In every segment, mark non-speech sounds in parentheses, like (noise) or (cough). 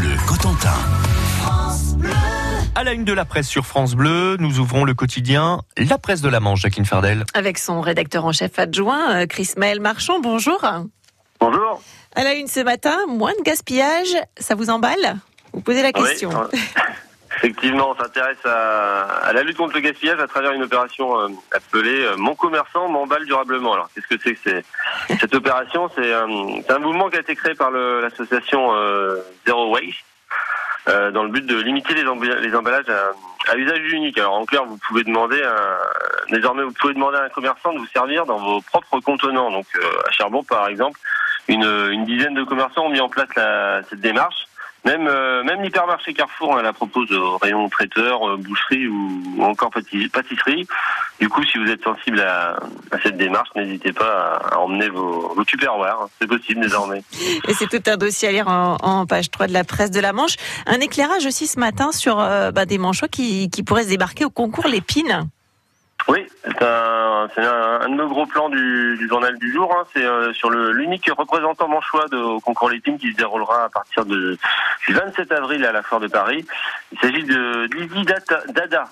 Bleu Cotentin. À la une de la presse sur France Bleu, nous ouvrons le quotidien La Presse de la Manche, Jacqueline Fardel. Avec son rédacteur en chef adjoint, euh, Chris Maël Marchand. Bonjour. Bonjour. À la une ce matin, moins de gaspillage, ça vous emballe? Vous posez la question. Oui, (laughs) effectivement, on s'intéresse à, à, la lutte contre le gaspillage à travers une opération euh, appelée euh, Mon commerçant m'emballe durablement. Alors, qu'est-ce que c'est que cette opération C'est un, un, mouvement qui a été créé par l'association euh, Zero Waste euh, dans le but de limiter les, emballages à, à, usage unique. Alors, en clair, vous pouvez demander à, désormais, vous pouvez demander à un commerçant de vous servir dans vos propres contenants. Donc, euh, à Cherbourg, par exemple, une, une, dizaine de commerçants ont mis en place la, cette démarche. Même euh, même l'hypermarché Carrefour hein, la propose au rayon traiteur, euh, boucherie ou, ou, encore pâtisserie. Du coup, si vous êtes sensible à, à cette démarche, n'hésitez pas à, à, emmener vos, vos tupperwares. C'est possible désormais. (laughs) Et c'est tout un dossier à lire en, en, page 3 de la presse de la Manche. Un éclairage aussi ce matin sur euh, bah, des manchots qui, qui pourraient se débarquer au concours Lépine. Oui, c'est un, un, un, de nos gros plans du, du journal du jour. Hein. C'est euh, sur l'unique représentant manchois de, au concours Lépine qui se déroulera à partir de, du 27 avril à la Foire de Paris. Il s'agit de Lizzie Dada.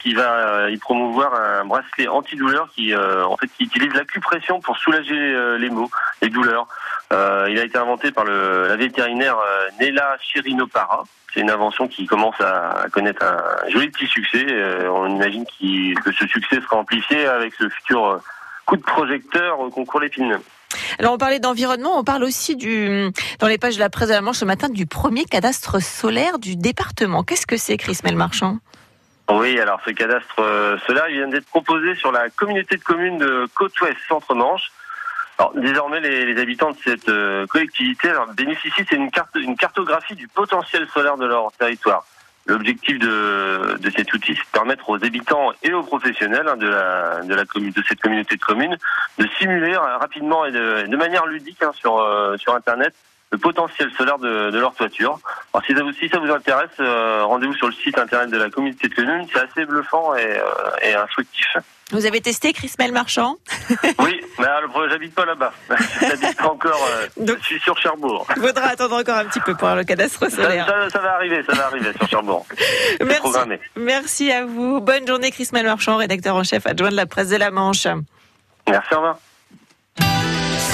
Qui va euh, y promouvoir un bracelet antidouleur qui euh, en fait qui utilise l'acupression pour soulager euh, les maux, les douleurs. il a été inventé par le, la vétérinaire Nella Chirinopara. C'est une invention qui commence à connaître un joli petit succès. on imagine qu que ce succès sera amplifié avec ce futur coup de projecteur au concours Lépine. Alors on parlait d'environnement, on parle aussi du dans les pages de la presse de la Manche ce matin du premier cadastre solaire du département. Qu'est-ce que c'est, Chris Melmarchand? Oui, alors ce cadastre solaire, il vient d'être proposé sur la communauté de communes de Côte-Ouest Centre-Manche. Alors, désormais, les, habitants de cette euh, collectivité bénéficient d'une cartographie du potentiel solaire de leur territoire. L'objectif de, cet outil, c'est de permettre aux habitants et aux professionnels hein, de, de, cette communauté de communes de simuler rapidement et de, de manière ludique hein, sur, euh, sur Internet le potentiel solaire de, de, leur toiture. Alors si ça vous, si ça vous intéresse, euh, rendez-vous sur le site internet de la communauté de communes. C'est assez bluffant et, euh, et, instructif. Vous avez testé Chris Mel Marchand (laughs) Oui, mais j'habite pas là-bas. (laughs) J'habite pas encore. Euh, (laughs) Donc, je suis sur Cherbourg. Il faudra attendre encore un petit peu pour le cadastre solaire. Ça, ça, ça, va arriver, ça va arriver sur Cherbourg. Merci, programmé. merci à vous. Bonne journée Chris Mel Marchand, rédacteur en chef adjoint de la presse de la Manche. Merci, au revoir.